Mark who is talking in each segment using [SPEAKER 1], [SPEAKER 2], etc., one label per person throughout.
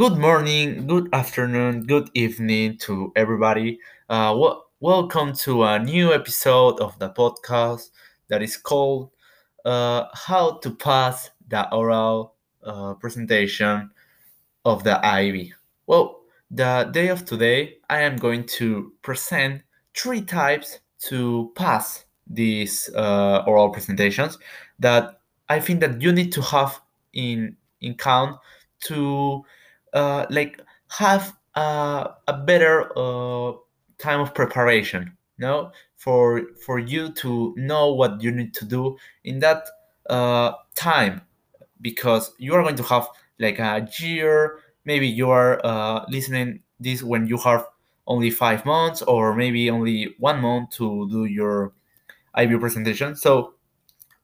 [SPEAKER 1] Good morning, good afternoon, good evening to everybody. Uh, w- welcome to a new episode of the podcast that is called uh, How to Pass the Oral uh, Presentation of the IB. Well, the day of today, I am going to present three types to pass these uh, oral presentations that I think that you need to have in in count to uh, like have uh, a better uh, time of preparation no for for you to know what you need to do in that uh, time. Because you are going to have like a year maybe you are uh, listening this when you have only five months or maybe only one month to do your IB presentation. So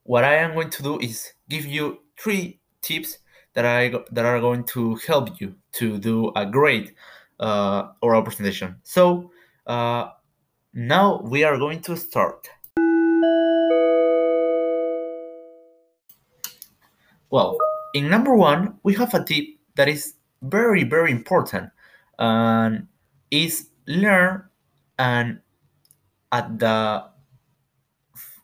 [SPEAKER 1] what I am going to do is give you three tips that I that are going to help you to do a great uh, oral presentation. So uh, now we are going to start. Well, in number one, we have a tip that is very very important, and is learn and at the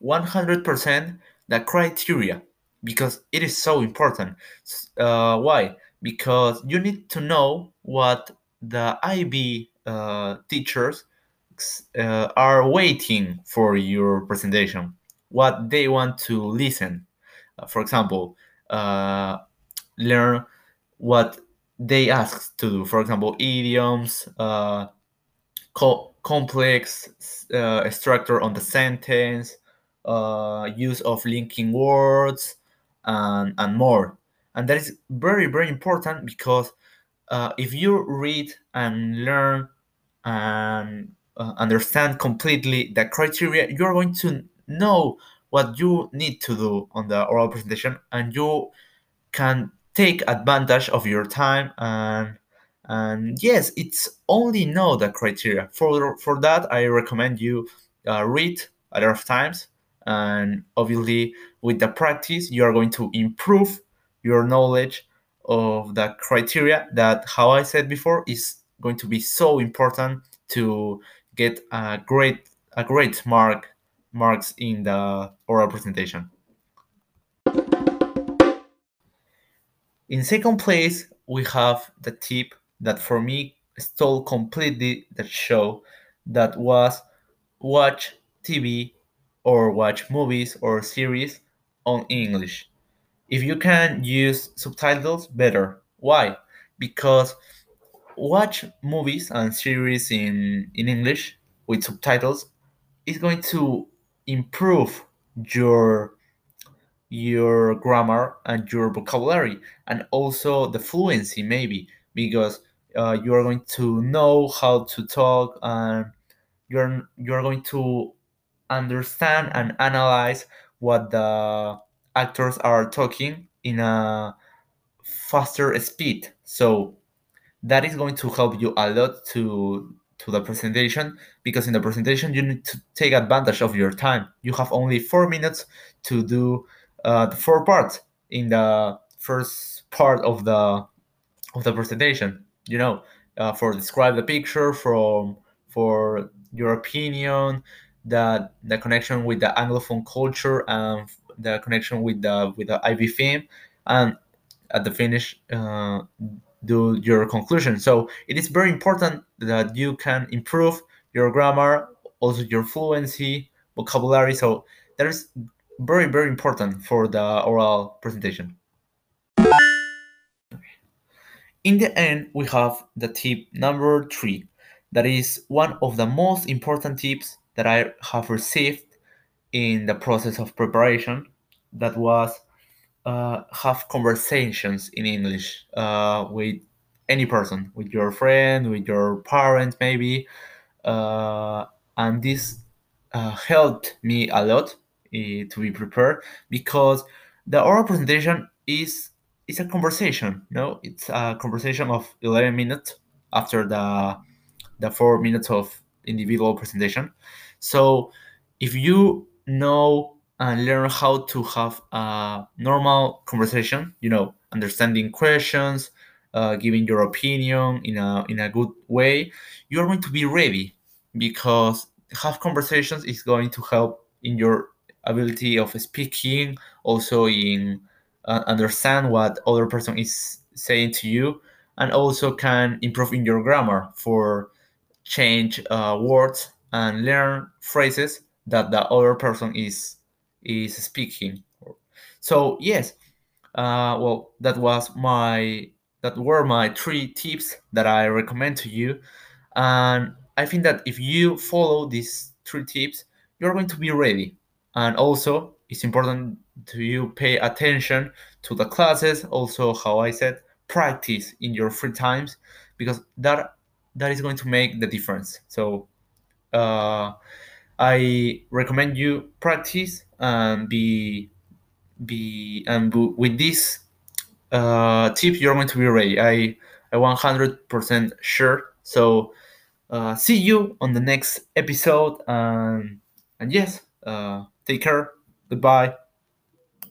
[SPEAKER 1] 100% the criteria because it is so important. Uh, why? Because you need to know what the IB uh, teachers uh, are waiting for your presentation, what they want to listen. Uh, for example, uh, learn what they ask to do. For example, idioms, uh, co- complex structure on the sentence, use of linking words and, and more. And that is very very important because uh, if you read and learn and uh, understand completely the criteria you're going to know what you need to do on the oral presentation and you can take advantage of your time and and yes it's only know the criteria. For for that i recommend you uh, read a lot of times and obviously with the practice you are going to improve your knowledge of the criteria that how i said before is going to be so important to get a great a great mark marks in the oral presentation. In second place we have the tip that for me stole completely the show that was watch tv or watch movies or series on English. If you can use subtitles, better. Why? Because watch movies and series in, in English with subtitles is going to improve your your grammar and your vocabulary and also the fluency maybe because uh, you are going to know how to talk and you're you're going to understand and analyze what the actors are talking in a faster speed. So that is going to help you a lot to to the presentation because in the presentation you need to take advantage of your time. You have only four minutes to do uh, the four parts in the first part of the of the presentation you know uh, for describe the picture from for your opinion that the connection with the Anglophone culture and the connection with the with the IB theme, and at the finish uh, do your conclusion. So it is very important that you can improve your grammar, also your fluency, vocabulary. So that is very very important for the oral presentation. In the end, we have the tip number three. That is one of the most important tips that I have received in the process of preparation that was uh, have conversations in English uh, with any person, with your friend, with your parent, maybe. Uh, and this uh, helped me a lot eh, to be prepared because the oral presentation is is a conversation. no, it's a conversation of eleven minutes after the the four minutes of individual presentation. So if you know and learn how to have a normal conversation, you know, understanding questions uh, giving your opinion in a in a good way, you're going to be ready because have conversations is going to help in your ability of speaking, also in uh, understand what other person is saying to you, and also can improve in your grammar for change uh, words and learn phrases that the other person is is speaking. So yes, uh, well that was my that were my three tips that I recommend to you, and I think that if you follow these three tips, you're going to be ready. And also, it's important to you pay attention to the classes. Also, how I said, practice in your free times because that that is going to make the difference. So, uh, I recommend you practice and be be and with this uh, tip you're going to be ready. I I 100% sure. So uh, see you on the next episode and and yes, uh, take care. Goodbye.